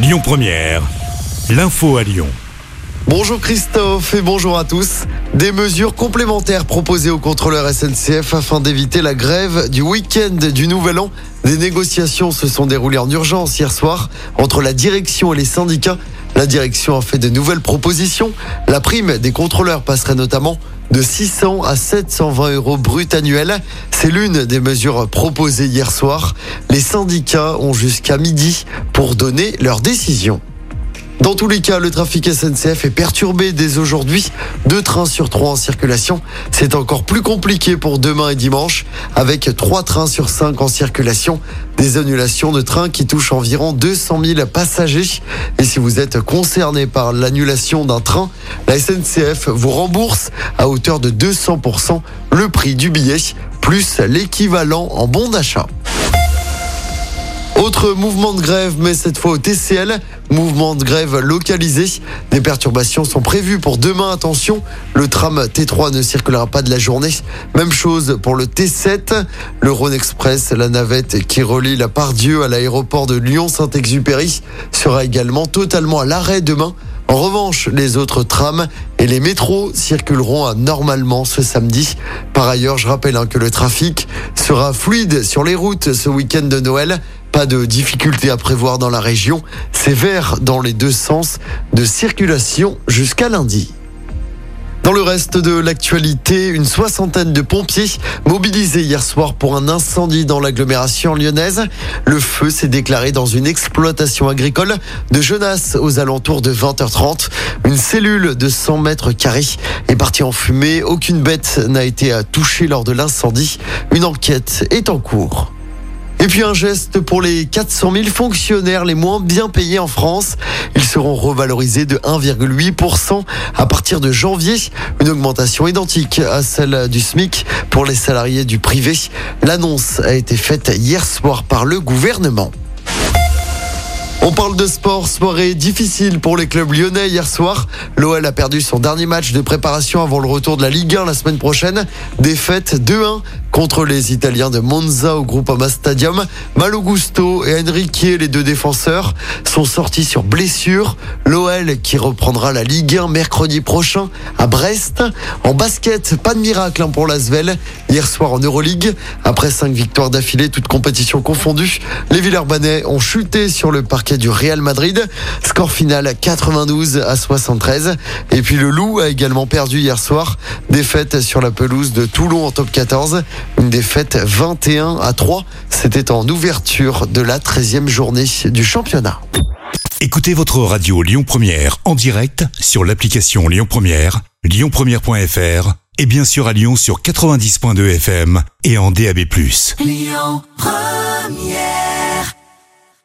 Lyon Première, l'info à Lyon. Bonjour Christophe et bonjour à tous. Des mesures complémentaires proposées aux contrôleurs SNCF afin d'éviter la grève du week-end du Nouvel An. Des négociations se sont déroulées en urgence hier soir entre la direction et les syndicats. La direction a fait de nouvelles propositions. La prime des contrôleurs passerait notamment de 600 à 720 euros brut annuels. C'est l'une des mesures proposées hier soir. Les syndicats ont jusqu'à midi pour donner leur décision. Dans tous les cas, le trafic SNCF est perturbé dès aujourd'hui. Deux trains sur trois en circulation. C'est encore plus compliqué pour demain et dimanche, avec trois trains sur cinq en circulation. Des annulations de trains qui touchent environ 200 000 passagers. Et si vous êtes concerné par l'annulation d'un train, la SNCF vous rembourse à hauteur de 200% le prix du billet, plus l'équivalent en bon d'achat. Autre mouvement de grève, mais cette fois au TCL. Mouvement de grève localisé. Des perturbations sont prévues pour demain. Attention, le tram T3 ne circulera pas de la journée. Même chose pour le T7. Le Rhône Express, la navette qui relie la Pardieu à l'aéroport de Lyon-Saint-Exupéry, sera également totalement à l'arrêt demain. En revanche, les autres trams et les métros circuleront normalement ce samedi. Par ailleurs, je rappelle hein, que le trafic sera fluide sur les routes ce week-end de Noël. Pas de difficultés à prévoir dans la région. C'est vert dans les deux sens de circulation jusqu'à lundi. Dans le reste de l'actualité, une soixantaine de pompiers mobilisés hier soir pour un incendie dans l'agglomération lyonnaise. Le feu s'est déclaré dans une exploitation agricole de Genasse aux alentours de 20h30. Une cellule de 100 mètres carrés est partie en fumée. Aucune bête n'a été touchée lors de l'incendie. Une enquête est en cours. Et puis un geste pour les 400 000 fonctionnaires les moins bien payés en France. Ils seront revalorisés de 1,8% à partir de janvier. Une augmentation identique à celle du SMIC pour les salariés du privé. L'annonce a été faite hier soir par le gouvernement. On parle de sport, soirée difficile pour les clubs lyonnais hier soir. L'OL a perdu son dernier match de préparation avant le retour de la Ligue 1 la semaine prochaine. Défaite 2-1 contre les Italiens de Monza au Groupama Stadium. Malo Gusto et Enrique, les deux défenseurs, sont sortis sur blessure. L'OL qui reprendra la Ligue 1 mercredi prochain à Brest. En basket, pas de miracle hein, pour l'Asvel. Hier soir en Euroleague, après cinq victoires d'affilée, toutes compétitions confondues, les Villeurbanais ont chuté sur le parquet du Real Madrid. Score final 92 à 73. Et puis le Loup a également perdu hier soir. Défaite sur la pelouse de Toulon en top 14. Une défaite 21 à 3. C'était en ouverture de la 13e journée du championnat. Écoutez votre radio Lyon Première en direct sur l'application Lyon Première, lyonpremière.fr et bien sûr à Lyon sur 90.2 FM et en DAB+. Lyon Première